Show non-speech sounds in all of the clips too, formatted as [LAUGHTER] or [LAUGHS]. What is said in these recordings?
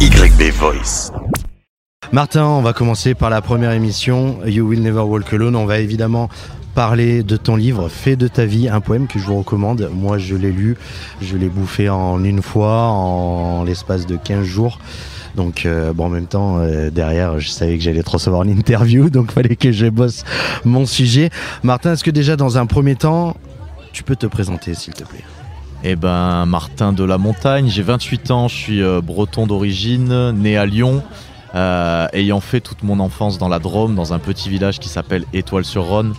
YB Voice. Martin, on va commencer par la première émission, You Will Never Walk Alone. On va évidemment parler de ton livre Fait de ta vie, un poème que je vous recommande. Moi, je l'ai lu, je l'ai bouffé en une fois, en l'espace de 15 jours. Donc, euh, bon, en même temps, euh, derrière, je savais que j'allais te recevoir une interview, [LAUGHS] donc fallait que je bosse mon sujet. Martin, est-ce que déjà, dans un premier temps, tu peux te présenter, s'il te plaît? Eh ben, Martin de la Montagne, j'ai 28 ans, je suis euh, breton d'origine, né à Lyon, euh, ayant fait toute mon enfance dans la Drôme, dans un petit village qui s'appelle Étoile-sur-Rhône.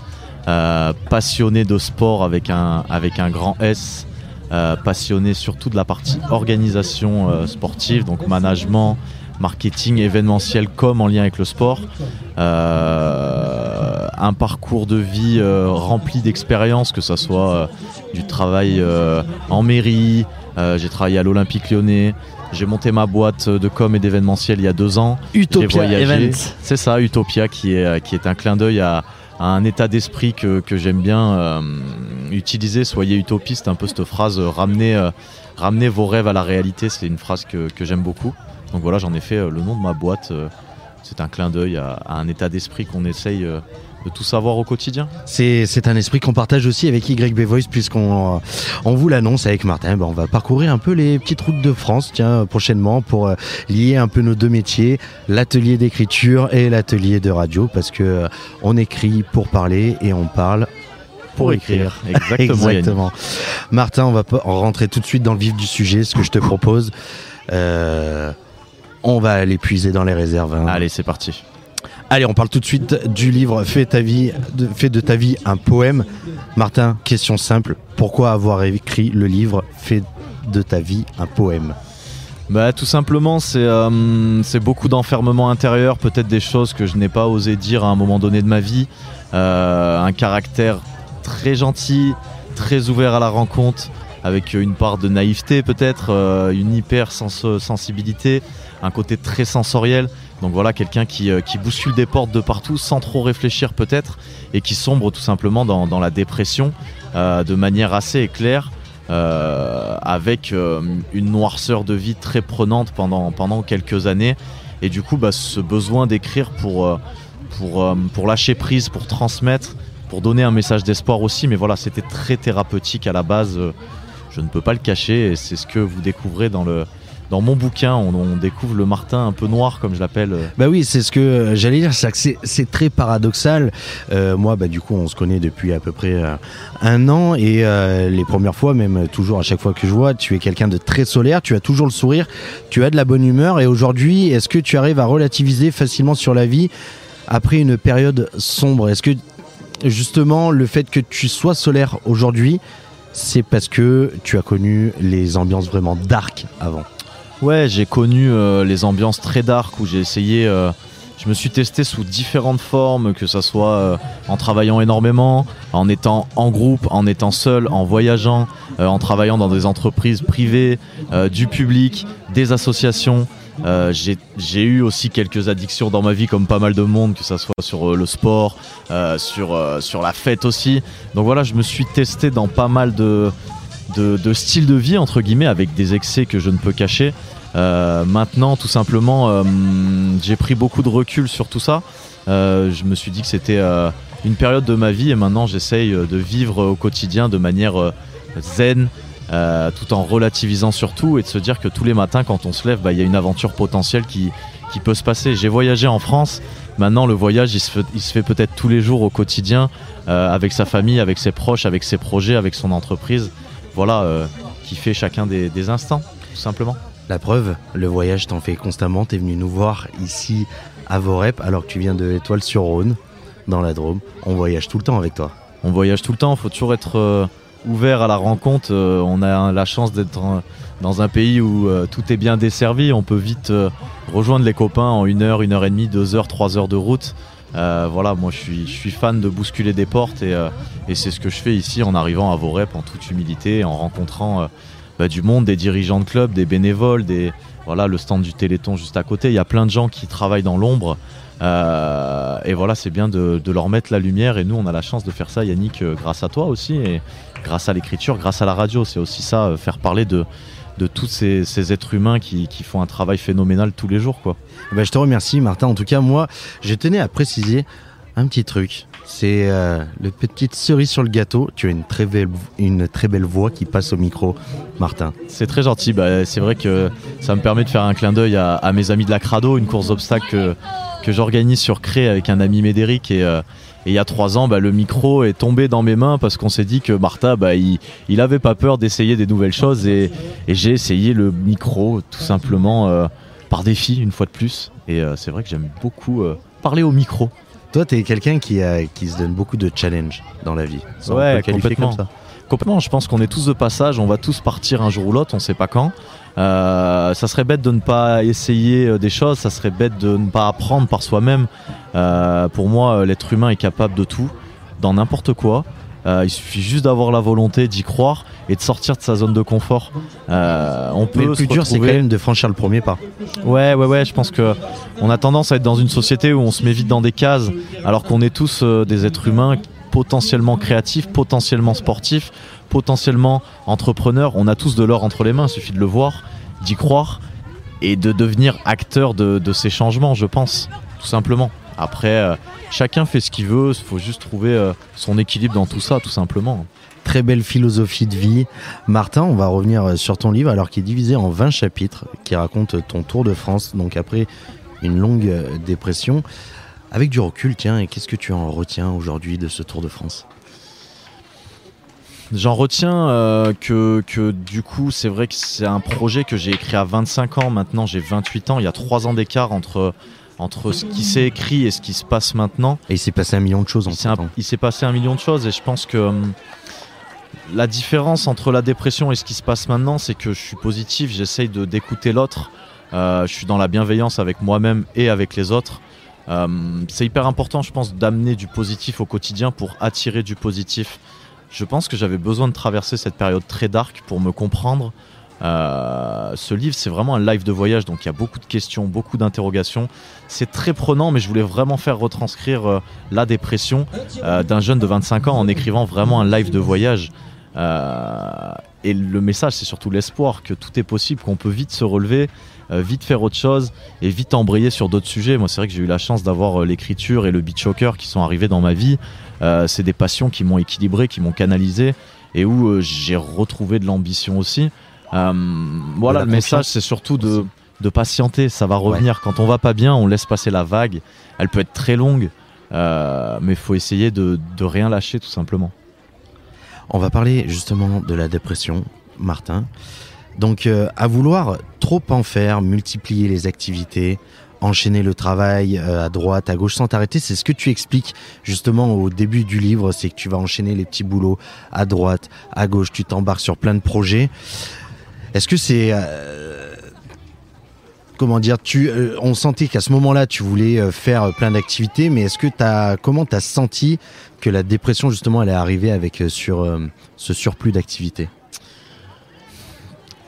Euh, passionné de sport avec un, grand S, passionné surtout de la partie organisation sportive, donc management, marketing, événementiel comme en lien avec le sport. Euh, un parcours de vie euh, rempli d'expériences, que ce soit euh, du travail en mairie, j'ai travaillé à l'Olympique lyonnais, j'ai monté ma boîte de com et d'événementiel il y a deux ans. Utopia. C'est ça, Utopia, qui est, qui est un clin d'œil à, à un état d'esprit que, que j'aime bien utiliser. Soyez utopiste, un peu cette phrase, ramenez, ramenez vos rêves à la réalité, c'est une phrase que, que j'aime beaucoup. Donc voilà, j'en ai fait euh, le nom de ma boîte. euh, c'est un clin d'œil à, à un état d'esprit qu'on essaye euh, de tout savoir au quotidien. C'est un esprit qu'on partage aussi avec YB Voice puisqu'on on vous l'annonce avec Martin. Ben, on va parcourir un peu les petites routes de France tiens, prochainement pour euh, lier un peu nos deux métiers, l'atelier d'écriture et l'atelier de radio parce que euh, on écrit pour parler et on parle pour écrire. [LAUGHS] Exactement. Martin, on va rentrer tout de suite dans le vif du sujet, ce que je te propose. Euh, on va aller puiser dans les réserves. hein. Allez, c'est parti. Allez, on parle tout de suite du livre Fais, ta vie, de, Fais de ta vie un poème. Martin, question simple. Pourquoi avoir écrit le livre Fais de ta vie un poème? Bah, tout simplement, c'est euh, c'est beaucoup d'enfermement intérieur, peut-être des choses que je n'ai pas osé dire à un moment donné de ma vie. Euh, un caractère très gentil, très ouvert à la rencontre, avec une part de naïveté peut-être, euh, une hyper sens- sensibilité, un côté très sensoriel. Donc voilà, quelqu'un qui, euh, qui bouscule des portes de partout sans trop réfléchir peut-être, et qui sombre tout simplement dans, la dépression euh, de manière assez éclair. euh, avec une noirceur de vie très prenante pendant, pendant quelques années. Et du coup, bah, ce besoin d'écrire pour, pour, pour lâcher prise, pour transmettre, pour donner un message d'espoir aussi. Mais voilà, c'était très thérapeutique à la base. je ne peux pas le cacher. Et c'est ce que vous découvrez dans, le, dans mon bouquin. On, découvre le Martin un peu noir, comme je l'appelle. euh, Bah oui, c'est ce que euh, j'allais dire. c'est très paradoxal. Euh, moi, bah du coup, on se connaît depuis à peu près un an et les premières fois, même toujours à chaque fois que je vois, tu es quelqu'un de très solaire. Tu as toujours le sourire. Tu as de la bonne humeur. Et aujourd'hui, est-ce que tu arrives à relativiser facilement sur la vie après une période sombre? Est-ce que justement le fait que tu sois solaire aujourd'hui, c'est parce que tu as connu les ambiances vraiment dark avant? Ouais, j'ai connu euh, les ambiances très dark où j'ai essayé. euh, je me suis testé sous différentes formes, que ce soit euh, en travaillant énormément, en étant en groupe, en étant seul, en voyageant, en travaillant dans des entreprises privées, du public, des associations. J'ai eu aussi quelques addictions dans ma vie, comme pas mal de monde, que ce soit sur le sport, sur la fête aussi. Donc voilà, je me suis testé dans pas mal de, de, styles de vie, entre guillemets, avec des excès que je ne peux cacher. Euh, maintenant, tout simplement, euh, j'ai pris beaucoup de recul sur tout ça. Euh, je me suis dit que c'était une période de ma vie et maintenant j'essaye de vivre au quotidien de manière zen, tout en relativisant surtout et de se dire que tous les matins, quand on se lève, bah, il y a une aventure potentielle qui, qui peut se passer. J'ai voyagé en France. Maintenant, le voyage, il se fait, peut-être tous les jours au quotidien, avec sa famille, avec ses proches, avec ses projets, avec son entreprise. Voilà, euh, qui fait chacun des, des instants, tout simplement. La preuve, le voyage t'en fait constamment. T'es venu nous voir ici à Vorep alors que tu viens de Étoile sur Rhône, dans la Drôme. On voyage tout le temps avec toi. On voyage tout le temps, il faut toujours être euh, ouvert à la rencontre. Euh, on a la chance d'être euh, dans un pays où euh, tout est bien desservi. On peut vite rejoindre les copains en une heure, une heure et demie, deux heures, trois heures de route. Euh, voilà, moi je suis, fan de bousculer des portes et, euh, et c'est ce que je fais ici en arrivant à Vorep en toute humilité, en rencontrant euh, bah, du monde, des dirigeants de clubs, des bénévoles, des, voilà, le stand du Téléthon juste à côté. Il y a plein de gens qui travaillent dans l'ombre. Et voilà, c'est bien de, de leur mettre la lumière. Et nous, on a la chance de faire ça, Yannick, grâce à toi aussi. Et, grâce à l'écriture, grâce à la radio. C'est aussi ça, faire parler de, de tous ces, êtres humains qui, font un travail phénoménal tous les jours. Quoi. Bah, je te remercie Martin. En tout cas, moi, je tenais à préciser un petit truc. C'est euh, le petite cerise sur le gâteau. Tu as une très belle, une très belle voix qui passe au micro, Martin. C'est très gentil. Bah, c'est vrai que ça me permet de faire un clin d'œil à, mes amis de la Crado, une course d'obstacles que, j'organise sur Cré avec un ami Médéric. Et, euh, et il y a trois ans, bah, le micro est tombé dans mes mains parce qu'on s'est dit que Martha, bah, il, il avait pas peur d'essayer des nouvelles choses et, j'ai essayé le micro tout simplement euh, par défi une fois de plus. Et euh, c'est vrai que j'aime beaucoup euh, parler au micro. Toi, tu es quelqu'un qui, qui se donne beaucoup de challenges dans la vie. ouais, complètement. Comme ça. Complètement, je pense qu'on est tous de passage, on va tous partir un jour ou l'autre, on sait pas quand. Euh, ça serait bête de ne pas essayer euh, des choses, ça serait bête de ne pas apprendre par soi-même. Euh, pour moi, l'être humain est capable de tout, dans n'importe quoi. il suffit juste d'avoir la volonté d'y croire et de sortir de sa zone de confort. on peut Mais le plus dur, c'est quand même de franchir le premier pas. Ouais, ouais, ouais. Je pense que on a tendance à être dans une société où on se met vite dans des cases, alors qu'on est tous des êtres humains potentiellement créatif, potentiellement sportif, potentiellement entrepreneur. On a tous de l'or entre les mains, il suffit de le voir, d'y croire et de devenir acteur de, ces changements, je pense, tout simplement. Après, euh, chacun fait ce qu'il veut, il faut juste trouver euh, son équilibre dans tout ça, tout simplement. Très belle philosophie de vie. Martin, on va revenir euh, sur ton livre, alors qu'il est divisé en 20 chapitres, qui raconte ton tour de France, donc après une longue dépression. Avec du recul, tiens, et qu'est-ce que tu en retiens aujourd'hui de ce Tour de France? J'en retiens euh, que, que, du coup, c'est vrai que c'est un projet que j'ai écrit à 25 ans. Maintenant, j'ai 28 ans. Il y a 3 ans d'écart entre, entre ce qui s'est écrit et ce qui se passe maintenant. Et il s'est passé un million de choses en temps. Il s'est passé un million de choses et je pense que hum, la différence entre la dépression et ce qui se passe maintenant, c'est que je suis positif, j'essaye d'écouter l'autre. Euh, je suis dans la bienveillance avec moi-même et avec les autres. Euh, c'est hyper important, je pense, d'amener du positif au quotidien pour attirer du positif. Je pense que j'avais besoin de traverser cette période très dark pour me comprendre. Euh, ce livre, c'est vraiment un live de voyage, donc il y a beaucoup de questions, beaucoup d'interrogations. C'est très prenant, mais je voulais vraiment faire retranscrire euh, la dépression d'un jeune de 25 ans en écrivant vraiment un live de voyage. et le message, c'est surtout l'espoir que tout est possible, qu'on peut vite se relever, vite faire autre chose et vite embrayer sur d'autres sujets. Moi, c'est vrai que j'ai eu la chance d'avoir euh, l'écriture et le beat choker qui sont arrivés dans ma vie. Euh, c'est des passions qui m'ont équilibré, qui m'ont canalisé et où j'ai retrouvé de l'ambition aussi. voilà, le message, c'est surtout de, de, patienter. Ça va revenir. Quand on va pas bien, on laisse passer la vague. Elle peut être très longue, mais il faut essayer de, de rien lâcher tout simplement. On va parler justement de la dépression, Martin. Donc euh, à vouloir trop en faire, multiplier les activités, enchaîner le travail euh, à droite, à gauche sans t'arrêter, c'est ce que tu expliques justement au début du livre, c'est que tu vas enchaîner les petits boulots à droite, à gauche, tu t'embarques sur plein de projets. Est-ce que c'est euh, comment dire, tu, on sentait qu'à ce moment-là, tu voulais faire plein d'activités, mais est-ce que tu comment t'as senti que la dépression justement allait arriver avec sur ce surplus d'activités?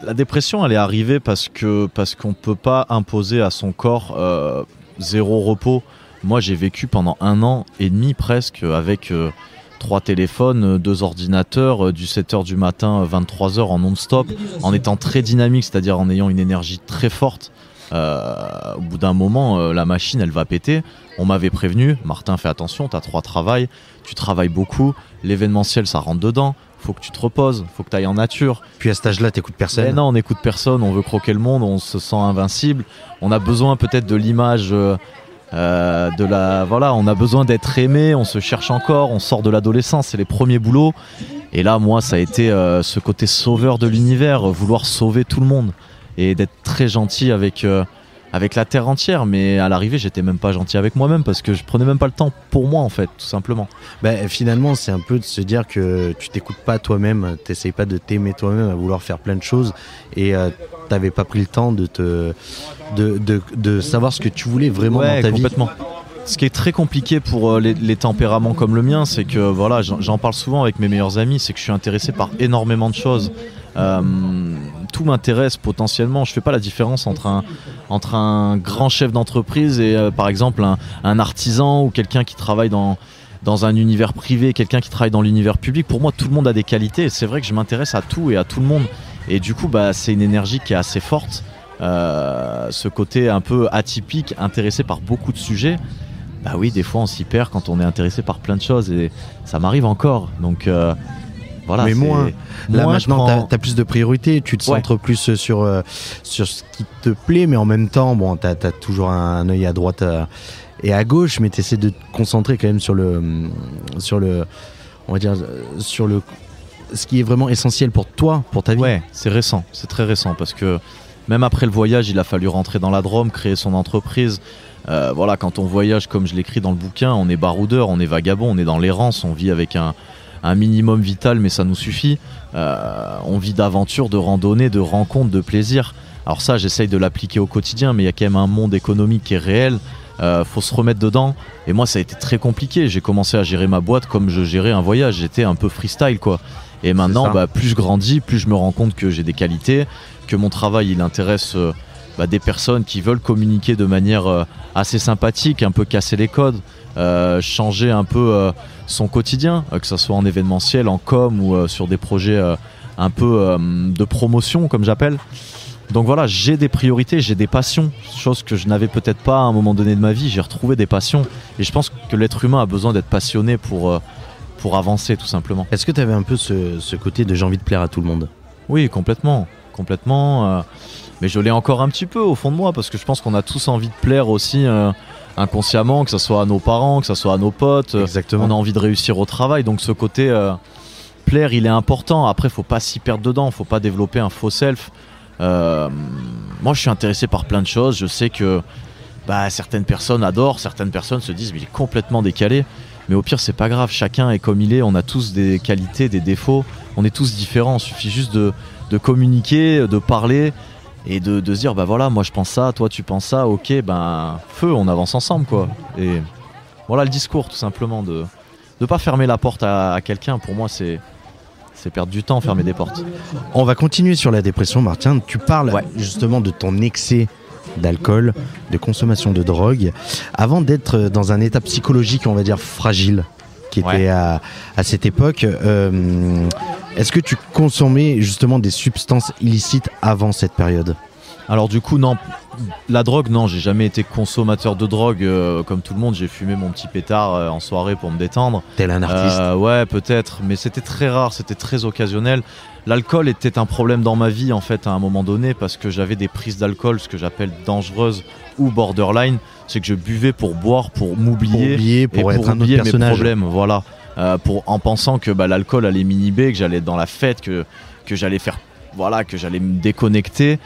La dépression, elle est arrivée parce que parce qu'on peut pas imposer à son corps euh, zéro repos. Moi, j'ai vécu pendant un an et demi presque avec euh, trois téléphones, deux ordinateurs, euh, du 7h du matin, 23h en non-stop, en étant très dynamique, c'est-à-dire en ayant une énergie très forte. au bout d'un moment, la machine, elle va péter. On m'avait prévenu, Martin, fais attention, tu as trois travails, tu travailles beaucoup, l'événementiel, ça rentre dedans faut que tu te reposes, faut que tu ailles en nature. Puis à cet âge-là, t'écoutes personne. Mais non, on n'écoute personne, on veut croquer le monde, on se sent invincible. On a besoin peut-être de l'image euh, euh, de la. Voilà, on a besoin d'être aimé, on se cherche encore, on sort de l'adolescence, c'est les premiers boulots. Et là, moi, ça a été euh, ce côté sauveur de l'univers, vouloir sauver tout le monde et d'être très gentil avec avec la terre entière, mais à l'arrivée, j'étais même pas gentil avec moi-même parce que je prenais même pas le temps pour moi en fait, tout simplement. Ben, finalement, c'est un peu de se dire que tu t'écoutes pas toi-même, t'essayes pas de t'aimer toi-même à vouloir faire plein de choses et euh, t'avais pas pris le temps de te de, de, de, savoir ce que tu voulais vraiment dans ta complètement. Ce qui est très compliqué pour euh, les, tempéraments comme le mien, c'est que voilà, j'en parle souvent avec mes meilleurs amis, c'est que je suis intéressé par énormément de choses. Euh, tout m'intéresse potentiellement. Je fais pas la différence entre un, entre un grand chef d'entreprise et euh, par exemple un, artisan ou quelqu'un qui travaille dans, dans un univers privé, quelqu'un qui travaille dans l'univers public. Pour moi, tout le monde a des qualités. C'est vrai que je m'intéresse à tout et à tout le monde. Et du coup, bah, c'est une énergie qui est assez forte. Euh, ce côté un peu atypique, intéressé par beaucoup de sujets. Bah oui, des fois on s'y perd quand on est intéressé par plein de choses et ça m'arrive encore. Donc voilà. Mais moins. Là maintenant, prends- tu as, plus de priorités, tu te Ouais. centres plus sur, euh, sur ce qui te plaît, mais en même temps, bon, tu as, toujours un, un œil à droite euh, et à gauche, mais tu essaies de te concentrer quand même sur le, hum, sur le, on va dire, euh, sur le, ce qui est vraiment essentiel pour toi, pour ta vie. Ouais, c'est récent, c'est très récent parce que même après le voyage, il a fallu rentrer dans la Drôme, créer son entreprise. Euh, voilà, quand on voyage, comme je l'écris dans le bouquin, on est baroudeur, on est vagabond, on est dans l'errance, on vit avec un, un minimum vital, mais ça nous suffit. Euh, on vit d'aventure, de randonnée, de rencontres, de plaisir. Alors ça, j'essaye de l'appliquer au quotidien, mais il y a quand même un monde économique qui est réel. Euh, faut se remettre dedans. Et moi, ça a été très compliqué. J'ai commencé à gérer ma boîte comme je gérais un voyage. J'étais un peu freestyle, quoi. Et maintenant, bah, plus je grandis, plus je me rends compte que j'ai des qualités, que mon travail, il intéresse euh, bah, des personnes qui veulent communiquer de manière euh, assez sympathique, un peu casser les codes, changer un peu son quotidien, euh, que ce soit en événementiel, en com ou euh, sur des projets euh, un peu de promotion, comme j'appelle. Donc voilà, j'ai des priorités, j'ai des passions, chose que je n'avais peut-être pas à un moment donné de ma vie. J'ai retrouvé des passions et je pense que l'être humain a besoin d'être passionné pour, pour avancer tout simplement. Est-ce que tu avais un peu ce, ce côté de j'ai envie de plaire à tout le monde? Oui, complètement, complètement. euh, mais je l'ai encore un petit peu au fond de moi parce que je pense qu'on a tous envie de plaire aussi euh, inconsciemment, que ce soit à nos parents, que ce soit à nos potes. euh, Exactement. On a envie de réussir au travail, donc ce côté euh, plaire, il est important. Après, faut pas s'y perdre dedans, faut pas développer un faux self. Euh, moi, je suis intéressé par plein de choses. Je sais que bah, certaines personnes adorent, certaines personnes se disent mais il est complètement décalé. Mais au pire, c'est pas grave. Chacun est comme il est. On a tous des qualités, des défauts. On est tous différents. Il suffit juste de, de communiquer, de parler et de, de se dire bah voilà, moi je pense ça, toi tu penses ça. Ok, ben feu, on avance ensemble quoi. Et voilà le discours tout simplement de ne pas fermer la porte à, à quelqu'un. Pour moi, c'est c'est perdre du temps, fermer des portes. On va continuer sur la dépression, Martin. Tu parles Ouais. justement de ton excès d'alcool, de consommation de drogue, avant d'être dans un état psychologique, on va dire, fragile, qui était à, à cette époque. Euh, Est-ce que tu consommais justement des substances illicites avant cette période? Alors du coup, non, la drogue, non, j'ai jamais été consommateur de drogue euh, comme tout le monde. J'ai fumé mon petit pétard euh, en soirée pour me détendre. Tel un artiste. Ouais, peut-être, mais c'était très rare, c'était très occasionnel. L'alcool était un problème dans ma vie en fait à un moment donné parce que j'avais des prises d'alcool, ce que j'appelle dangereuses ou borderline. C'est que je buvais pour boire, pour pour m'oublier pour être un autre oublier mes problèmes, voilà. Euh, pour en pensant que bah, l'alcool allait m'inhiber, que j'allais être dans la fête, que que j'allais faire, voilà, que j'allais me déconnecter.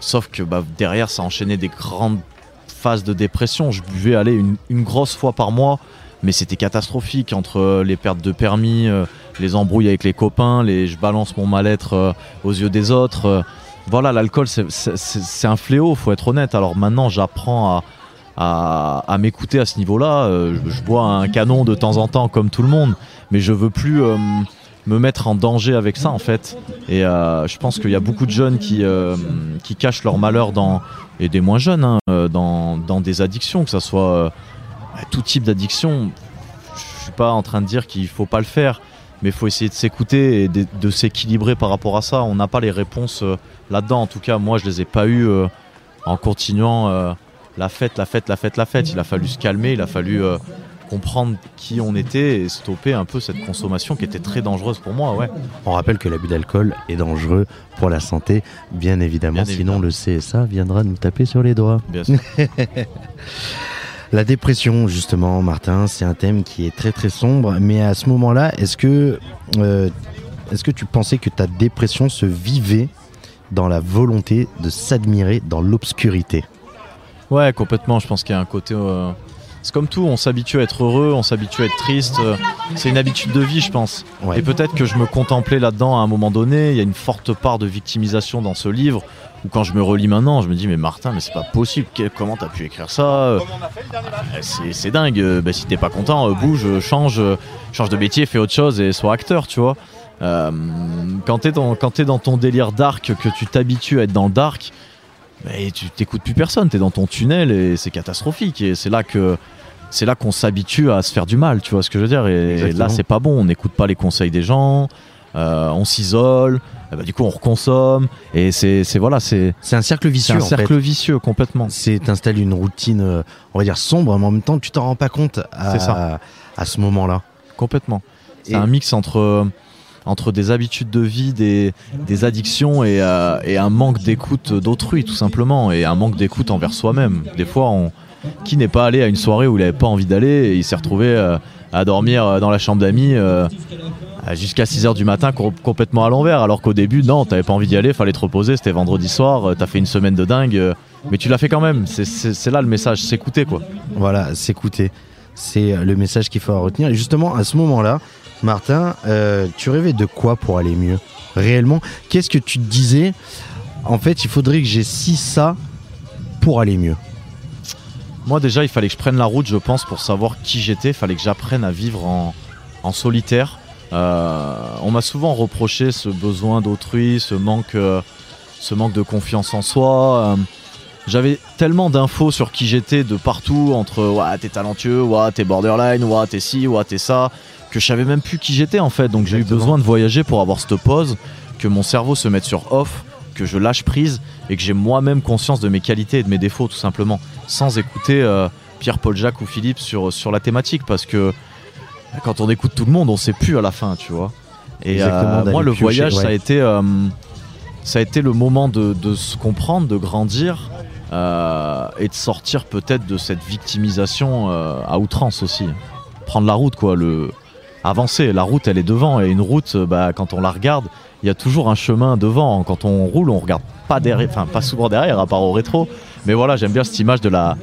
Sauf que bah, derrière, ça enchaînait des grandes phases de dépression. Je buvais aller une, une grosse fois par mois, mais c'était catastrophique entre les pertes de permis, euh, les embrouilles avec les copains, les je balance mon mal-être euh, aux yeux des autres. euh. voilà, l'alcool, c'est- un fléau, faut être honnête. Alors maintenant, j'apprends à, m'écouter à ce niveau-là. Euh, je, bois un canon de temps en temps, comme tout le monde, mais je veux plus me mettre en danger avec ça, en fait. Et je pense qu'il y a beaucoup de jeunes qui, cachent leur malheur dans, et des moins jeunes, hein, dans, dans des addictions, que ce soit tout type d'addiction. Je suis pas en train de dire qu'il faut pas le faire, mais il faut essayer de s'écouter et de, de s'équilibrer par rapport à ça. On n'a pas les réponses euh, là-dedans. En tout cas, moi, je les ai pas eues euh, en continuant euh, la fête, la fête, la fête, la fête. Il a fallu se calmer, il a fallu comprendre qui on était et stopper un peu cette consommation qui était très dangereuse pour moi. Ouais. On rappelle que l'abus d'alcool est dangereux pour la santé, bien évidemment. Bien Sinon, évidemment. le CSA viendra nous taper sur les doigts. Bien sûr. [LAUGHS] La dépression, justement, Martin, c'est un thème qui est très très sombre. Mais à ce moment-là, est-ce que, euh, est-ce que tu pensais que ta dépression se vivait dans la volonté de s'admirer dans l'obscurité? Ouais, complètement. Je pense qu'il y a un côté. euh, C'est comme tout, on s'habitue à être heureux, on s'habitue à être triste. euh, C'est une habitude de vie, je pense. Ouais. Et peut-être que je me contemplais là-dedans à un moment donné. Il y a une forte part de victimisation dans ce livre. Ou quand je me relis maintenant, je me dis mais Martin, mais c'est pas possible. Que- Comment t'as pu écrire ça Euh, C'est c'est dingue. Euh, bah, si t'es pas content, euh, bouge, change, change de métier, fais autre chose et sois acteur, tu vois. Euh, quand t'es dans, quand t'es dans ton délire dark, que tu t'habitues à être dans le dark, mais tu t'écoutes plus personne, t'es dans ton tunnel et c'est catastrophique. Et c'est là que c'est là qu'on s'habitue à se faire du mal, tu vois ce que je veux dire. Et, là, c'est pas bon. On n'écoute pas les conseils des gens, euh, on s'isole. Bah, du coup, on reconsomme. Et c'est voilà, c'est c'est un cercle vicieux. un cercle vicieux complètement. C'est t'installes une routine, euh, on va dire sombre, mais en même temps, tu t'en rends pas compte à, ça. à ce moment-là. Complètement. C'est un mix entre entre des habitudes de vie, des, des addictions et, euh, et un manque d'écoute d'autrui, tout simplement, et un manque d'écoute envers soi-même. Des fois, on, qui n'est pas allé à une soirée où il n'avait pas envie d'aller et il s'est retrouvé euh, à dormir dans la chambre d'amis euh, jusqu'à 6h du matin complètement à l'envers. Alors qu'au début non t'avais pas envie d'y aller fallait te reposer c'était vendredi soir t'as fait une semaine de dingue mais tu l'as fait quand même. C'est là le message s'écouter quoi. Voilà s'écouter c'est le message qu'il faut retenir. Et justement à ce moment là Martin tu rêvais de quoi pour aller mieux réellement? Qu'est-ce que tu te disais en fait il faudrait que j'ai si ça pour aller mieux? Moi déjà, il fallait que je prenne la route, je pense, pour savoir qui j'étais. Il fallait que j'apprenne à vivre en, solitaire. Euh, on m'a souvent reproché ce besoin d'autrui, ce manque, euh, ce manque de confiance en soi. Euh, j'avais tellement d'infos sur qui j'étais de partout, entre ouais, t'es talentueux, ouais, t'es borderline, ouais, t'es ci, ouais, t'es ça, que je savais même plus qui j'étais en fait. Donc j'ai eu besoin de voyager pour avoir cette pause, que mon cerveau se mette sur off, que je lâche prise et que j'ai moi-même conscience de mes qualités et de mes défauts tout simplement, sans écouter euh, Pierre-Paul Jacques ou Philippe sur, sur la thématique parce que quand on écoute tout le monde, on sait plus à la fin, tu vois. Et euh, moi, le voyage, ça a été euh, ça a été le moment de, se comprendre, de grandir et de sortir peut-être de cette victimisation à outrance aussi. Prendre la route, quoi, le avancer. La route, elle est devant et une route, bah, quand on la regarde, il y a toujours un chemin devant. Quand on roule, on regarde pas derrière, enfin pas souvent derrière, à part au rétro. Mais voilà, j'aime bien cette image de la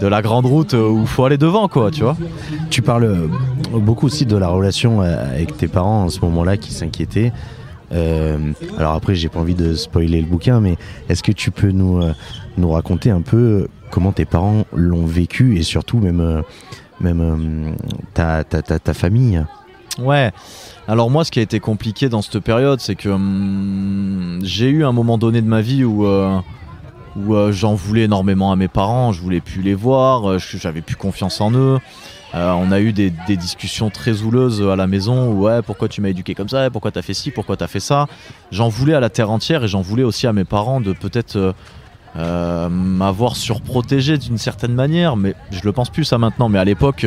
de la grande route où il faut aller devant, quoi, tu vois. Tu parles euh, beaucoup aussi de la relation euh, avec tes parents en ce moment-là qui s'inquiétaient. Euh, alors après, j'ai pas envie de spoiler le bouquin, mais est-ce que tu peux nous, nous raconter un peu comment tes parents l'ont vécu et surtout même, même ta, ta, ta, ta famille? Ouais. Alors moi, ce qui a été compliqué dans cette période, c'est que hum, j'ai eu un moment donné de ma vie où, euh, où euh, j'en voulais énormément à mes parents, je voulais plus les voir, euh, j'avais plus confiance en eux. on a eu des, discussions très houleuses à la maison ouais pourquoi tu m'as éduqué comme ça, pourquoi t'as fait ci, pourquoi t'as fait ça. J'en voulais à la terre entière et j'en voulais aussi à mes parents de peut-être m'avoir surprotégé d'une certaine manière, mais je le pense plus ça maintenant. Mais à l'époque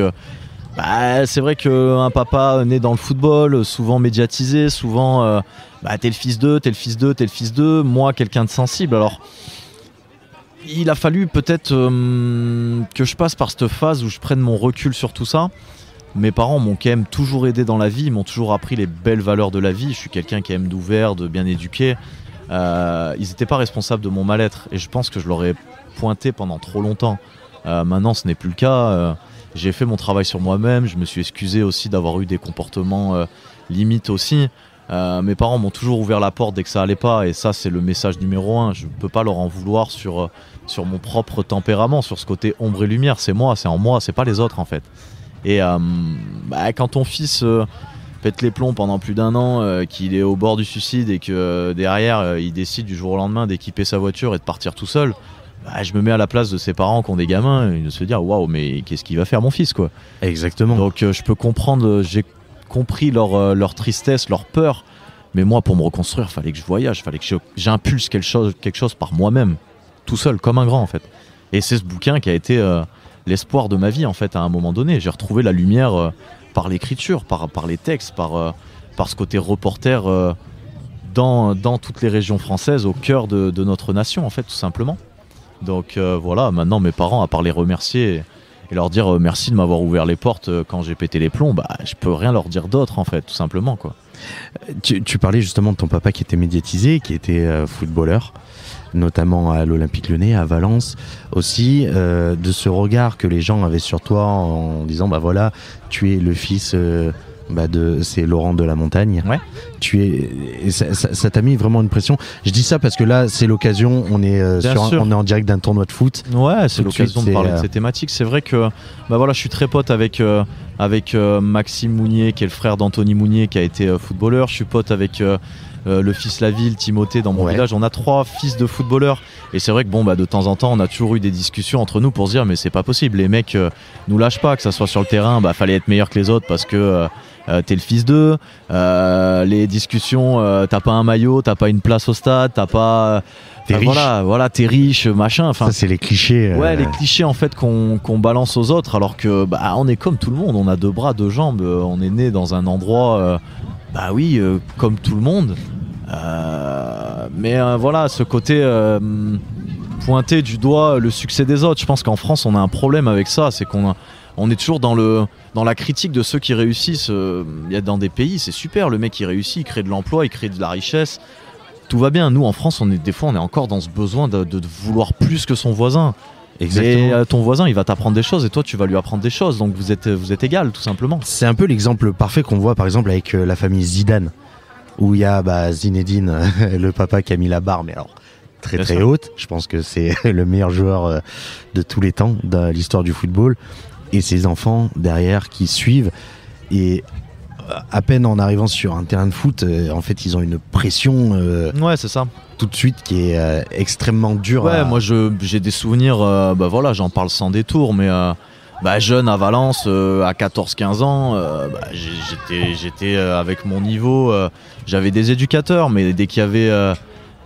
bah, c'est vrai qu'un papa né dans le football, souvent médiatisé, souvent euh, bah, t'es le fils d'eux, t'es le fils d'eux, t'es le fils d'eux, moi quelqu'un de sensible. Alors il a fallu peut-être euh, que je passe par cette phase où je prenne mon recul sur tout ça. Mes parents m'ont quand même toujours aidé dans la vie, ils m'ont toujours appris les belles valeurs de la vie. Je suis quelqu'un qui aime d'ouvert, de bien éduqué. Euh, ils n'étaient pas responsables de mon mal-être et je pense que je l'aurais pointé pendant trop longtemps. maintenant, ce n'est plus le cas j'ai fait mon travail sur moi-même, je me suis excusé aussi d'avoir eu des comportements euh, limites aussi. Euh, mes parents m'ont toujours ouvert la porte dès que ça allait pas et ça c'est le message numéro un. Je ne peux pas leur en vouloir sur, euh, sur mon propre tempérament, sur ce côté ombre et lumière. C'est moi, c'est en moi, c'est pas les autres en fait. Et bah, quand ton fils pète les plombs pendant plus d'un an, qu'il est au bord du suicide et que derrière il décide du jour au lendemain d'équiper sa voiture et de partir tout seul, bah, je me mets à la place de ses parents qui ont des gamins et de se dire waouh mais qu'est-ce qu'il va faire mon fils quoi exactement donc euh, je peux comprendre euh, j'ai compris leur, euh, leur tristesse leur peur. Mais moi pour me reconstruire fallait que je voyage fallait que j'impulse quelque chose, quelque chose par moi-même tout seul comme un grand en fait. Et c'est ce bouquin qui a été l'espoir de ma vie en fait à un moment donné. J'ai retrouvé la lumière par l'écriture par, par les textes par, par ce côté reporter dans, dans toutes les régions françaises au cœur de, de notre nation en fait tout simplement. Donc euh, voilà, maintenant mes parents, à part les remercier et leur dire euh, merci de m'avoir ouvert les portes euh, quand j'ai pété les plombs, bah, je peux rien leur dire d'autre en fait, tout simplement quoi. Tu, parlais justement de ton papa qui était médiatisé, qui était footballeur, notamment à l'Olympique Lyonnais, à Valence aussi, de ce regard que les gens avaient sur toi en disant bah voilà, tu es le fils bah de c'est Laurent de la Montagne. Ouais. Tu es ça t'a mis vraiment une pression. Je dis ça parce que là c'est l'occasion, on est euh, sur on est en direct d'un tournoi de foot. Ouais, c'est l'occasion de parler de euh, ces thématiques. C'est vrai que bah voilà, je suis très pote avec euh, avec Maxime Mounier qui est le frère d'Anthony Mounier qui a été footballeur. Je suis pote avec euh, le fils Laville, Timothée dans mon Ouais. village. On a trois fils de footballeurs. Et c'est vrai que bon, bah, de temps en temps, on a toujours eu des discussions entre nous pour se dire, mais c'est pas possible. Les mecs euh, nous lâchent pas, que ça soit sur le terrain, bah, fallait être meilleur que les autres parce que euh, t'es le fils d'eux. Les discussions, t'as pas un maillot, t'as pas une place au stade, t'as pas. T'es Enfin, riche. Voilà, voilà, t'es riche, machin. Enfin, Ça, c'est les clichés. Ouais, les clichés en fait qu'on balance aux autres, alors que bah, on est comme tout le monde, on a deux bras, deux jambes, on est né dans un endroit, bah oui, euh, comme tout le monde. Euh, mais euh, voilà, ce côté pointer du doigt le succès des autres, je pense qu'en France on a un problème avec ça, c'est qu'on est toujours dans la critique de ceux qui réussissent. Il y a dans des pays, c'est super, le mec qui réussit, il crée de l'emploi, il crée de la richesse. Tout va bien. Nous, en France, on est des fois, on est encore dans ce besoin de vouloir plus que son voisin. Exactement. Mais euh, ton voisin, il va t'apprendre des choses et toi, tu vas lui apprendre des choses. Donc vous êtes, vous êtes égal, tout simplement. C'est un peu l'exemple parfait qu'on voit par exemple avec euh, la famille Zidane, où il y a bah, Zinedine, [LAUGHS] le papa qui a mis la barre, mais alors très Bien très sûr. haute. Je pense que c'est [LAUGHS] le meilleur joueur euh, de tous les temps dans l'histoire du football. Et ses enfants derrière qui suivent. Et à peine en arrivant sur un terrain de foot, euh, en fait, ils ont une pression euh, Ouais, c'est ça. tout de suite qui est euh, extrêmement dure. Ouais, à- moi, j'ai des souvenirs, euh, bah voilà, j'en parle sans détour, mais euh, bah, jeune à Valence, à 14-15 ans, bah, j'étais, avec mon niveau, j'avais des éducateurs, mais dès qu'il y avait.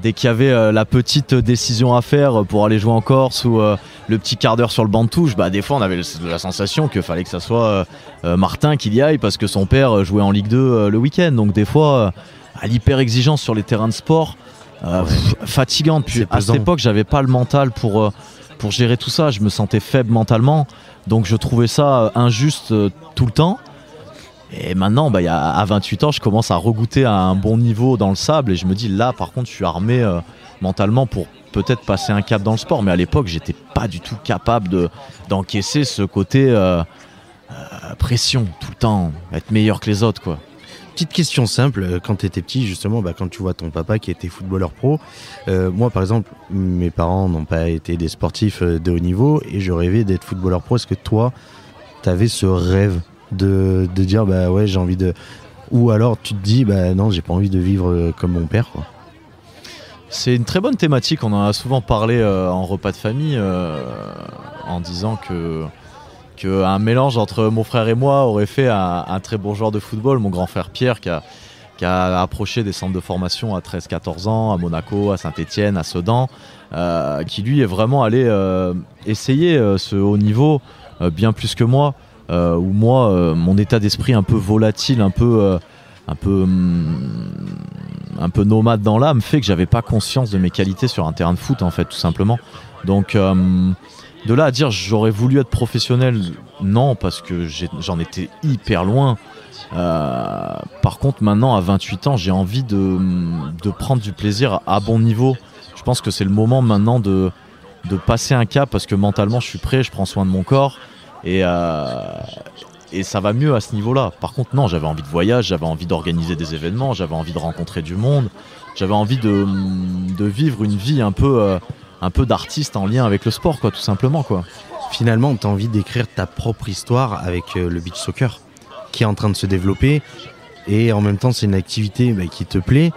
Dès qu'il y avait euh, la petite décision à faire pour aller jouer en Corse ou euh, le petit quart d'heure sur le banc de touche, bah des fois on avait la sensation qu'il fallait que ça soit euh, Martin qui y aille parce que son père jouait en Ligue 2 euh, le week-end. Donc des fois, à l'hyper exigence sur les terrains de sport, Ouais. pff, fatigante. Puis à cette époque, j'avais pas le mental pour, pour gérer tout ça. Je me sentais faible mentalement. Donc je trouvais ça injuste tout le temps. Et maintenant, bah, à 28 ans, je commence à regoûter à un bon niveau dans le sable et je me dis là, par contre, je suis armé euh, mentalement pour peut-être passer un cap dans le sport. Mais à l'époque, j'étais pas du tout capable de, d'encaisser ce côté euh, euh, pression tout le temps, être meilleur que les autres, quoi. Petite question simple, quand tu étais petit, justement, bah, quand tu vois ton papa qui était footballeur pro, moi par exemple, mes parents n'ont pas été des sportifs de haut niveau et je rêvais d'être footballeur pro. Est-ce que toi, tu avais ce rêve? De, dire, bah ouais, j'ai envie de. Ou alors tu te dis, bah non, j'ai pas envie de vivre euh, comme mon père, quoi. C'est une très bonne thématique. On en a souvent parlé euh, en repas de famille euh, en disant que, un mélange entre mon frère et moi aurait fait un, très bon joueur de football. Mon grand frère Pierre qui a, approché des centres de formation à 13-14 ans, à Monaco, à Saint-Etienne, à Sedan, qui lui est vraiment allé essayer ce haut niveau bien plus que moi. Euh, où moi, euh, mon état d'esprit un peu volatile, un peu, euh, un peu, hum, un peu nomade dans l'âme, fait que j'avais pas conscience de mes qualités sur un terrain de foot, en fait, tout simplement. Donc, de là à dire j'aurais voulu être professionnel, non, parce que j'en étais hyper loin. Par contre, maintenant, à 28 ans, j'ai envie de, prendre du plaisir à bon niveau. Je pense que c'est le moment maintenant de passer un cap parce que mentalement, je suis prêt, je prends soin de mon corps et, euh, et ça va mieux à ce niveau-là. Par contre, non, j'avais envie de voyage, j'avais envie d'organiser des événements, j'avais envie de rencontrer du monde, j'avais envie de, de vivre une vie un peu, euh, d'artiste en lien avec le sport, quoi, tout simplement, quoi. Finalement, tu as envie d'écrire ta propre histoire avec euh, le beach soccer qui est en train de se développer et en même temps, c'est une activité bah, qui te plaît.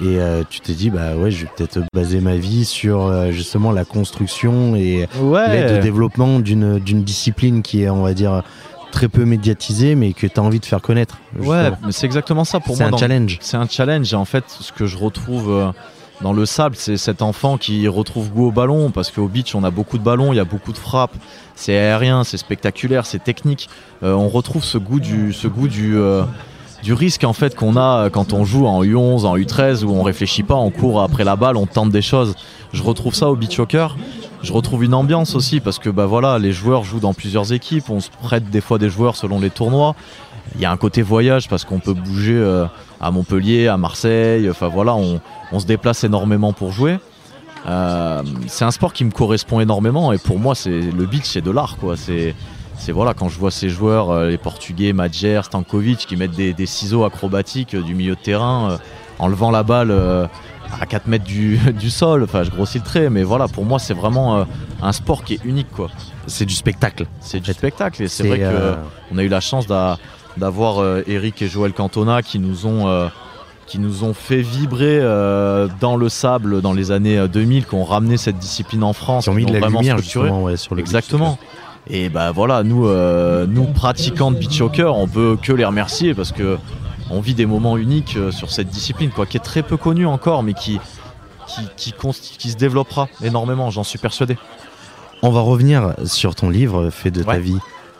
Et euh, tu t'es dit, bah ouais, je vais peut-être baser ma vie sur euh, justement la construction et l'aide au développement d'une discipline qui est, on va dire, très peu médiatisée, mais que tu as envie de faire connaître. Ouais, mais c'est exactement ça pour c'est moi. un dans- challenge. C'est un challenge et en fait ce que je retrouve euh, dans le sable c'est cet enfant qui retrouve goût au ballon parce qu'au beach on a beaucoup de ballons, il y a beaucoup de frappes, c'est aérien, c'est spectaculaire, c'est technique. On retrouve ce goût du, ce goût du, du risque en fait qu'on a quand on joue en U11, en U13 où on réfléchit pas, on court après la balle, on tente des choses. Je retrouve ça au beach soccer. Je retrouve une ambiance aussi parce que bah voilà, les joueurs jouent dans plusieurs équipes, on se prête des fois des joueurs selon les tournois. Il y a un côté voyage parce qu'on peut bouger euh, à Montpellier, à Marseille. Voilà, on, se déplace énormément pour jouer. Euh, c'est un sport qui me correspond énormément et pour moi, c'est le beach, c'est de l'art c'est voilà quand je vois ces joueurs, euh, les Portugais, Madjer, Stankovic, qui mettent des, des ciseaux acrobatiques euh, du milieu de terrain euh, en levant la balle à 4 mètres du, [LAUGHS] du sol. Enfin, je grossis le trait, mais voilà, pour moi, c'est vraiment euh, un sport qui est unique quoi. C'est du spectacle. C'est du spectacle et c'est vrai que euh, on a eu la chance d'a- d'avoir euh, Eric et Joël Cantona qui nous ont qui nous ont fait vibrer dans le sable dans les années 2000, qui ont ramené cette discipline en France, Qui ont mis de la lumière ouais, sur le Exactement. Et bah voilà, nous, euh, nous pratiquants de beach soccer, on peut que les remercier parce que on vit des moments uniques euh, sur cette discipline, quoi, qui est très peu connue encore, mais qui qui, qui, const- qui se développera énormément, j'en suis persuadé. On va revenir sur ton livre fait de ta vie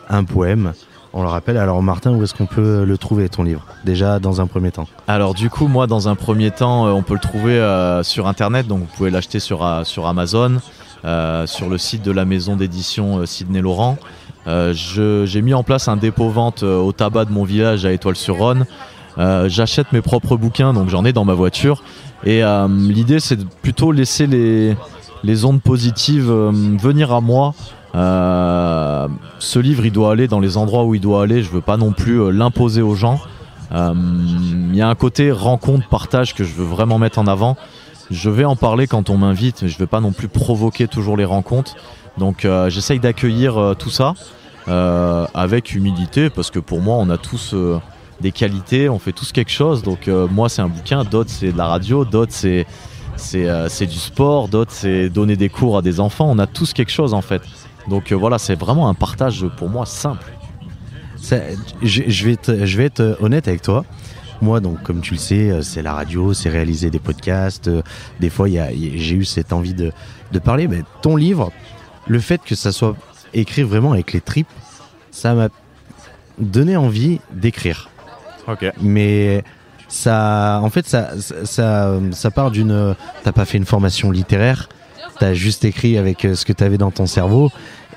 un poème. On le rappelle. Alors Martin, où est-ce qu'on peut le trouver ton livre? Déjà dans un premier temps. Alors du coup, moi, dans un premier temps, euh, on peut le trouver euh, sur Internet, donc vous pouvez l'acheter sur, euh, sur Amazon, sur le site de la maison d'édition euh, Sidney Laurent. Euh, J'ai mis en place un dépôt-vente euh, au tabac de mon village à Étoile-sur-Rhône. Euh, J'achète mes propres bouquins, donc j'en ai dans ma voiture. Et euh, l'idée, c'est de plutôt laisser les, ondes positives euh, venir à moi. Euh, ce livre, il doit aller dans les endroits où il doit aller. Je veux pas non plus euh, l'imposer aux gens. Euh, Il y a un côté rencontre, partage que je veux vraiment mettre en avant. Je vais en parler quand on m'invite, mais je ne veux pas non plus provoquer toujours les rencontres. Donc euh, j'essaye d'accueillir euh, tout ça euh, avec humilité, parce que pour moi, on a tous des qualités, on fait tous quelque chose. Donc moi, c'est un bouquin, d'autres, c'est de la radio, d'autres, c'est c'est du sport, d'autres, c'est donner des cours à des enfants. On a tous quelque chose en fait. Donc voilà, c'est vraiment un partage pour moi simple. Vais je vais être honnête avec toi. Moi, donc, comme tu le sais, euh, c'est la radio, c'est réaliser des podcasts. euh, Des fois, il y a- il y a- j'ai eu cette envie de, de parler. Mais ton livre, le fait que ça soit écrit vraiment avec les tripes, ça m'a donné envie d'écrire. Ok. Mais ça, en fait, ça, ça, ça, part d'une. T'as pas fait une formation littéraire. T'as juste écrit avec euh, ce que t'avais dans ton cerveau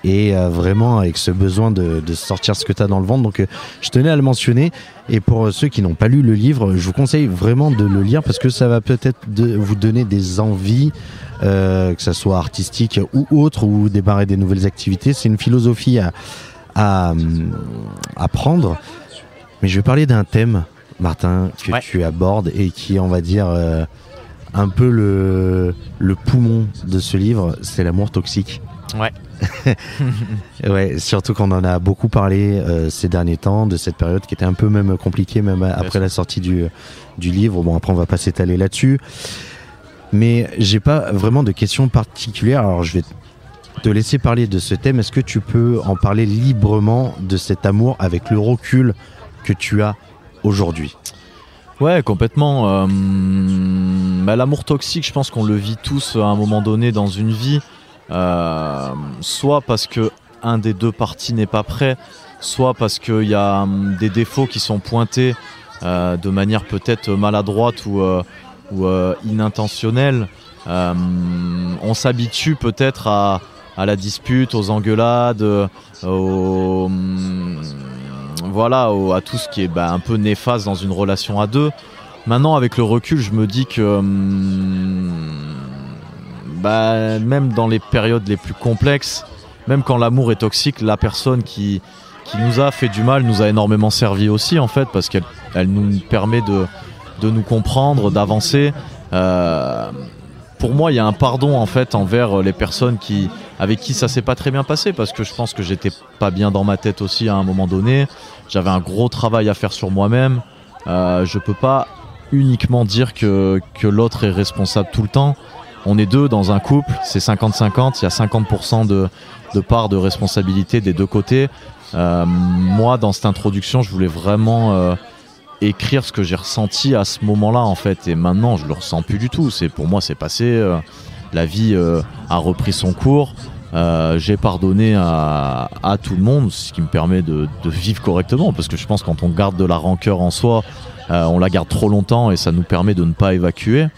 et euh, vraiment avec ce besoin de, de sortir ce que t'as dans le ventre. Donc, euh, je tenais à le mentionner. Et pour ceux qui n'ont pas lu le livre, je vous conseille vraiment de le lire parce que ça va peut-être vous donner des envies, euh, que ça soit artistique ou autre, ou démarrer des nouvelles activités. C'est une philosophie à, à, hum, à prendre. Mais je vais parler d'un thème, Martin, que Ouais. tu abordes et qui est, on va dire, euh, un peu le, le poumon de ce livre, c'est l'amour toxique. Ouais. [LAUGHS] Ouais, surtout qu'on en a beaucoup parlé euh, ces derniers temps, de cette période qui était un peu même compliquée, même après sûr. la sortie du, du livre. Bon, après, on va pas s'étaler là-dessus. Mais j'ai pas vraiment de questions particulières. Alors, je vais te laisser parler de ce thème. Est-ce que tu peux en parler librement de cet amour avec le recul que tu as aujourd'hui? Ouais, complètement. Euh, bah, L'amour toxique, je pense qu'on le vit tous à un moment donné dans une vie. Euh, soit parce que un des deux parties n'est pas prêt, soit parce qu'il y a hum, des défauts qui sont pointés euh, de manière peut-être maladroite ou, euh, inintentionnelle. On s'habitue peut-être à, la dispute, aux engueulades, hum, voilà, à tout ce qui est bah, un peu néfaste dans une relation à deux. Maintenant, avec le recul, je me dis que hum, bah, même dans les périodes les plus complexes, même quand l'amour est toxique, la personne qui, qui nous a fait du mal nous a énormément servi aussi, en fait, parce qu'elle elle nous permet de, de nous comprendre, d'avancer. Euh, pour moi, il y a un pardon en fait envers les personnes qui, avec qui ça s'est pas très bien passé, parce que je pense que j'étais pas bien dans ma tête aussi à un moment donné. J'avais un gros travail à faire sur moi-même. Euh, je peux pas uniquement dire que, que l'autre est responsable tout le temps. On est deux dans un couple, c'est 50-50, il y a 50% de, de part de responsabilité des deux côtés. Euh, moi, dans cette introduction, je voulais vraiment euh, écrire ce que j'ai ressenti à ce moment-là, en fait. Et maintenant, je le ressens plus du tout. C'est pour moi, c'est passé. euh, la vie a repris son cours. J'ai pardonné à, tout le monde, ce qui me permet de, de vivre correctement. Parce que je pense que quand on garde de la rancœur en soi, on la garde trop longtemps et ça nous permet de ne pas évacuer.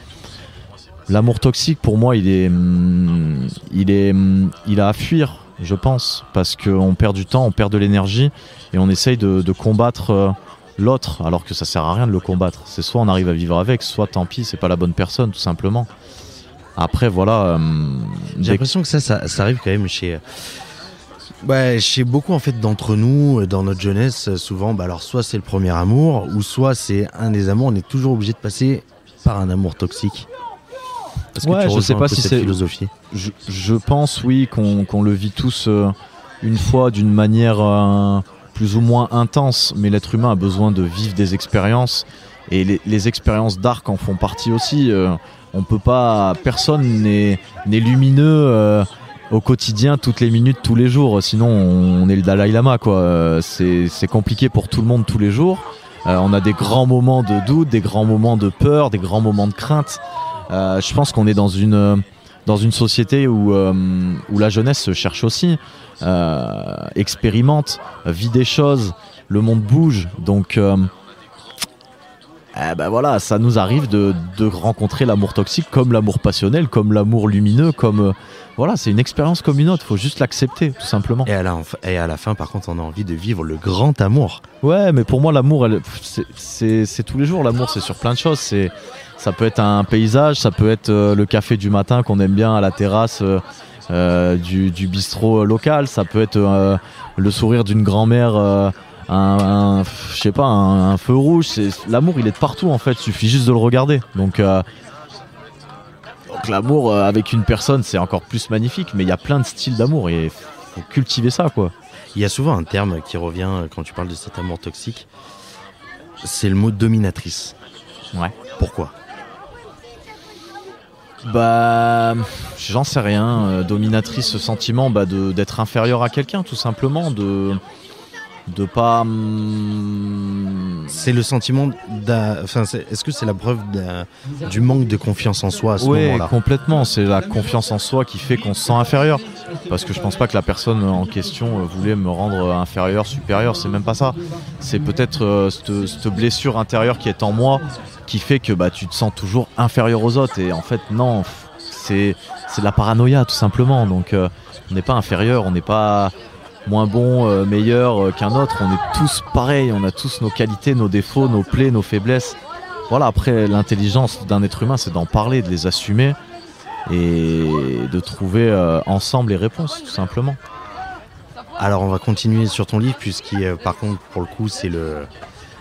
L'amour toxique, pour moi, il est, il est, hum, il a à fuir, je pense, parce qu'on perd du temps, on perd de l'énergie et on essaye de, de combattre euh, l'autre, alors que ça sert à rien de le combattre. C'est soit on arrive à vivre avec, soit tant pis, c'est pas la bonne personne, tout simplement. Après, voilà. hum, J'ai dès- l'impression que ça, ça, ça arrive quand même chez, ouais, chez beaucoup en fait d'entre nous, euh, dans notre jeunesse, euh, souvent, bah alors soit c'est le premier amour, ou soit c'est un des amours. On est toujours obligé de passer par un amour toxique. Est-ce que Ouais, tu je sais pas si c'est- philosophie. je, je pense, oui, qu'on le vit tous euh, une fois d'une manière euh, plus ou moins intense, mais l'être humain a besoin de vivre des expériences. et les, les expériences d'arc en font partie aussi. Euh, on peut pas, personne n'est lumineux euh, au quotidien, toutes les minutes, tous les jours. Sinon, on est le Dalai Lama, quoi. C'est c'est compliqué pour tout le monde tous les jours. Euh, on a des grands moments de doute, des grands moments de peur, des grands moments de crainte. Euh, je pense qu'on est dans une dans une société où euh, où la jeunesse se cherche aussi, euh, expérimente, vit des choses. Le monde bouge, donc. Eh ben voilà, ça nous arrive de, de rencontrer l'amour toxique comme l'amour passionnel, comme l'amour lumineux, comme euh, voilà, c'est une expérience comme une autre. Faut juste l'accepter, tout simplement. Et à, la, et à la fin, par contre, on a envie de vivre le grand amour. Ouais, mais pour moi, l'amour, c'est- tous les jours. L'amour, c'est sur plein de choses. C'est ça peut être un paysage, ça peut être euh, le café du matin qu'on aime bien à la terrasse euh, euh, du, du bistrot local. Ça peut être euh, le sourire d'une grand-mère. euh, un, un- je sais pas, un, un feu rouge. C'est l'amour, il est de partout en fait. Il suffit juste de le regarder. Donc, euh, donc l'amour euh, avec une personne, c'est encore plus magnifique. Mais il y a plein de styles d'amour et faut cultiver ça, quoi. Il y a souvent un terme qui revient quand tu parles de cet amour toxique. C'est le mot dominatrice. Ouais. Pourquoi? Bah, j'en sais rien. Euh, dominatrice, ce sentiment bah, de- d'être inférieur à quelqu'un, tout simplement, de de pas. hum, C'est le sentiment d'un. Enfin, est-ce que c'est la preuve du manque de confiance en soi à ce Ouais, moment-là complètement. C'est la confiance en soi qui fait qu'on se sent inférieur. Parce que je pense pas que la personne en question euh, voulait me rendre inférieur, supérieur. C'est même pas ça. C'est peut-être euh, cette, cette blessure intérieure qui est en moi qui fait que bah, tu te sens toujours inférieur aux autres. Et en fait, non, c'est c'est de la paranoïa tout simplement. Donc, euh, on n'est pas inférieur, on n'est pas moins bon, euh, meilleur euh, qu'un autre. On est tous pareils. On a tous nos qualités, nos défauts, nos plaies, nos faiblesses. Voilà, après, l'intelligence d'un être humain, c'est d'en parler, de les assumer et de trouver euh, ensemble les réponses, tout simplement. Alors, on va continuer sur ton livre, puisqu'il, euh, par contre, pour le coup, c'est le,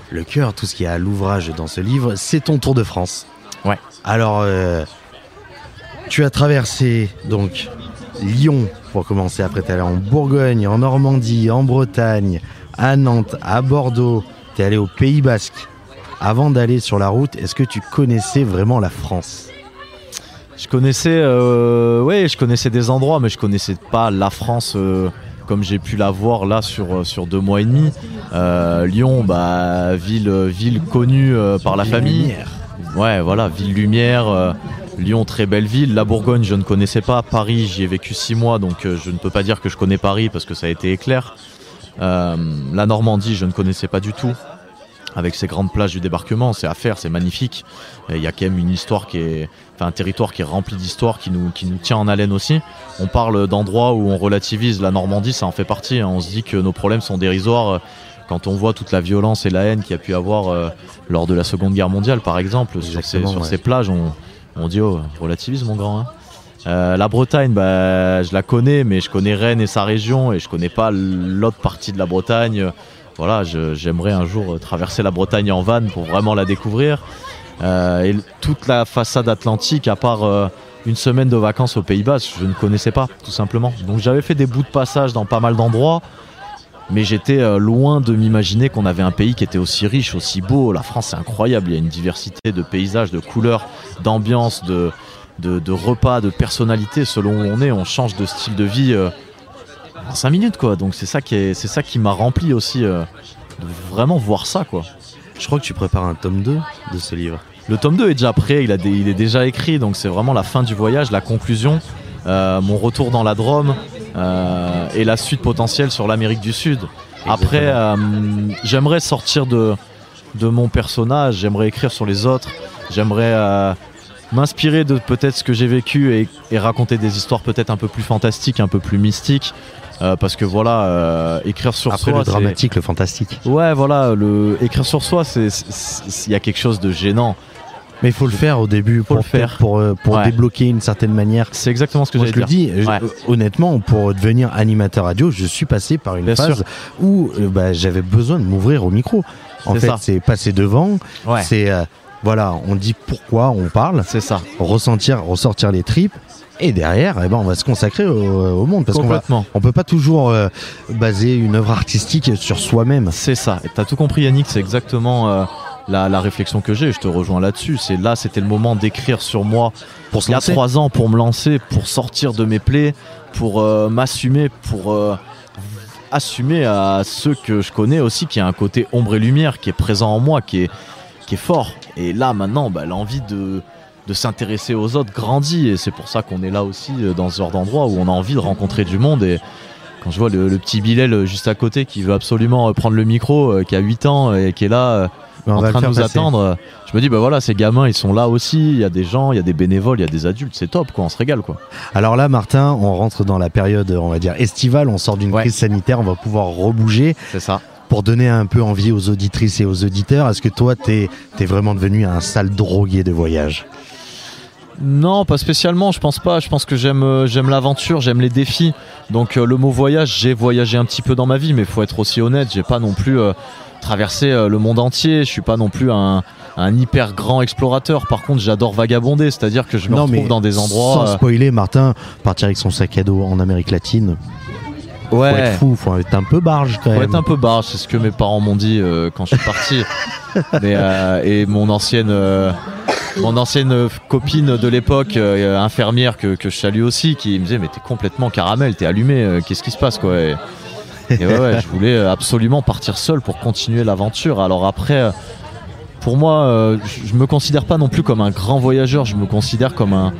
le cœur, tout ce qui est à l'ouvrage dans ce livre. C'est ton Tour de France. Ouais. Alors, euh, tu as traversé donc Lyon pour commencer. Après, tu allé en Bourgogne, en Normandie, en Bretagne, à Nantes, à Bordeaux. Tu es allé au Pays Basque. Avant d'aller sur la route, est-ce que tu connaissais vraiment la France? Je connaissais, euh, ouais, je connaissais des endroits, mais je connaissais pas la France euh, comme j'ai pu la voir là sur sur deux mois et demi. Euh, Lyon, bah ville ville connue euh, par la famille. Ouais, voilà, ville lumière. euh, Lyon, très belle ville. La Bourgogne, je ne connaissais pas. Paris, j'y ai vécu six mois, donc euh, je ne peux pas dire que je connais Paris parce que ça a été éclair. Euh, la Normandie, je ne connaissais pas du tout. Avec ses grandes plages du débarquement, c'est à faire, c'est magnifique. Il y a quand même une histoire qui est, enfin un territoire qui est rempli d'histoire, qui nous, qui nous tient en haleine aussi. On parle d'endroits où on relativise la Normandie, ça en fait partie. hein. On se dit que nos problèmes sont dérisoires euh, quand on voit toute la violence et la haine qu'il y a pu avoir euh, lors de la Seconde Guerre mondiale, par exemple. Sur ces, sur ces plages, on, on dit oh, relativise mon grand. hein. Euh, la Bretagne, bah, je la connais, mais je connais Rennes et sa région, et je connais pas l'autre partie de la Bretagne. Voilà, j'aimerais un jour euh, traverser la Bretagne en van pour vraiment la découvrir. Euh, et toute la façade atlantique, à part une semaine de vacances aux Pays-Bas, je ne connaissais pas, tout simplement. Donc j'avais fait des bouts de passage dans pas mal d'endroits, mais j'étais euh, loin de m'imaginer qu'on avait un pays qui était aussi riche, aussi beau. La France, c'est incroyable. Il y a une diversité de paysages, de couleurs, d'ambiance, de, de, de repas, de personnalités. Selon où on est, on change de style de vie euh, en 5 minutes, quoi. Donc c'est ça qui est, c'est ça qui m'a rempli aussi euh, de vraiment voir ça, quoi. Je crois que tu prépares un tome 2 de ce livre. Le tome 2 est déjà prêt, il, a des- il est déjà écrit, donc c'est vraiment la fin du voyage, la conclusion, euh, mon retour dans la Drôme euh, et la suite potentielle sur l'Amérique du Sud. Après, euh, j'aimerais sortir de, de mon personnage, j'aimerais écrire sur les autres, j'aimerais euh, m'inspirer de peut-être ce que j'ai vécu et, et raconter des histoires peut-être un peu plus fantastiques, un peu plus mystiques. euh, parce que voilà, euh, écrire sur Après soi, le dramatique, le fantastique. Ouais, voilà, le écrire sur soi, il y a quelque chose de gênant. Mais il faut le faire au début pour le faire. pour, euh, pour Ouais. débloquer une certaine manière. C'est exactement ce que j'allais je le dire. dis, je- Ouais. euh, honnêtement, pour devenir animateur radio, je suis passé par une Bien phase sûr. où euh, bah, j'avais besoin de m'ouvrir au micro. En fait, c'est passer devant, Ouais, c'est euh, voilà, on dit pourquoi on parle, c'est ça. ressentir, ressortir les tripes, et derrière, eh ben, on va se consacrer au, au monde parce qu'on on peut pas toujours euh, baser une œuvre artistique sur soi-même. C'est ça. Et t'as tout compris, Yannick. C'est exactement, la, la réflexion que j'ai. Je te rejoins là-dessus. C'est là, c'était le moment d'écrire sur moi Pour se il y a lancer. trois ans pour me lancer, pour sortir de mes plaies, pour euh, m'assumer, pour euh, assumer à ceux que je connais aussi qu'il y a un côté ombre et lumière qui est présent en moi, qui est, qui est fort. Et là, maintenant, bah, l'envie de, de s'intéresser aux autres grandit. Et c'est pour ça qu'on est là aussi euh, dans ce genre d'endroit où on a envie de rencontrer du monde. Et quand je vois le, le petit Bilal juste à côté qui veut absolument prendre le micro, qui a 8 ans et qui est là. Mais en train de nous passer. attendre. Je me dis, bah voilà, ces gamins, ils sont là aussi. Il y a des gens, il y a des bénévoles, il y a des adultes. C'est top, quoi. On se régale, quoi. Alors là, Martin, on rentre dans la période, on va dire, estivale. On sort d'une Ouais. crise sanitaire. On va pouvoir rebouger C'est ça. pour donner un peu envie aux auditrices et aux auditeurs. Est-ce que toi, t'es es vraiment devenu un sale drogué de voyage? Non, pas spécialement. Je pense pas. Je pense que j'aime, euh, j'aime l'aventure, j'aime les défis. Donc euh, le mot voyage, j'ai voyagé un petit peu dans ma vie, mais faut être aussi honnête. J'ai pas non plus euh, traversé euh, le monde entier. Je suis pas non plus un, un hyper grand explorateur. Par contre, j'adore vagabonder, c'est-à-dire que je me retrouve dans des endroits. Sans euh, spoiler, Martin, partir avec son sac à dos en Amérique latine. Faut ouais. être fou, faut être un peu barge quand Faut même. être un peu barge, c'est ce que mes parents m'ont dit euh, quand je suis parti. [LAUGHS] Mais, euh, et mon ancienne, euh, mon ancienne copine de l'époque, infirmière que, que je salue aussi, qui me disait mais t'es complètement caramel, t'es allumé, qu'est-ce qui se passe quoi et, et ouais, je voulais absolument partir seul pour continuer l'aventure. Alors après, euh, pour moi, euh, je me considère pas non plus comme un grand voyageur, je me considère comme un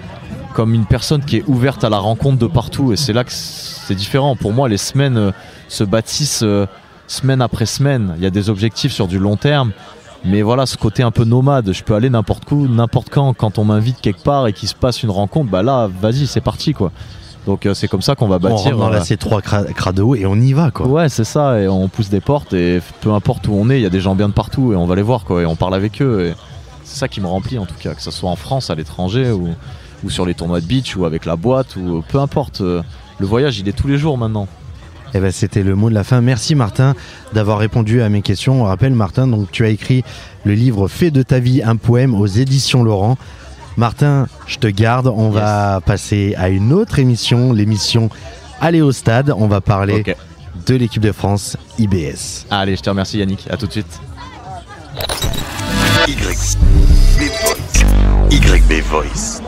comme une personne qui est ouverte à la rencontre de partout et c'est là que c'est différent. Pour moi, les semaines euh, se bâtissent euh, semaine après semaine. Il y a des objectifs sur du long terme. Mais voilà, ce côté un peu nomade, je peux aller n'importe où, n'importe quand, quand on m'invite quelque part et qu'il se passe une rencontre, bah là, vas-y, c'est parti quoi. Donc euh, c'est comme ça qu'on va on bâtir. rentre dans la euh, C3 cra- crado et on y va quoi. Ouais, c'est ça, et on pousse des portes, et peu importe où on est, il y a des gens bien de partout, et on va les voir, quoi, et on parle avec eux, et c'est ça qui me remplit en tout cas, que ce soit en France, à l'étranger, ou, ou sur les tournois de beach, ou avec la boîte, ou peu importe. euh, Le voyage, il est tous les jours maintenant. Eh ben, c'était le mot de la fin. Merci Martin d'avoir répondu à mes questions. On rappelle Martin, donc tu as écrit le livre Fais de ta vie un poème aux éditions Laurent. Martin, je te garde. On Yes. va passer à une autre émission, l'émission Aller au stade. On va parler de l'équipe de France IBS. Allez, je te remercie Yannick, à tout de suite. YB Voice. YB Voice.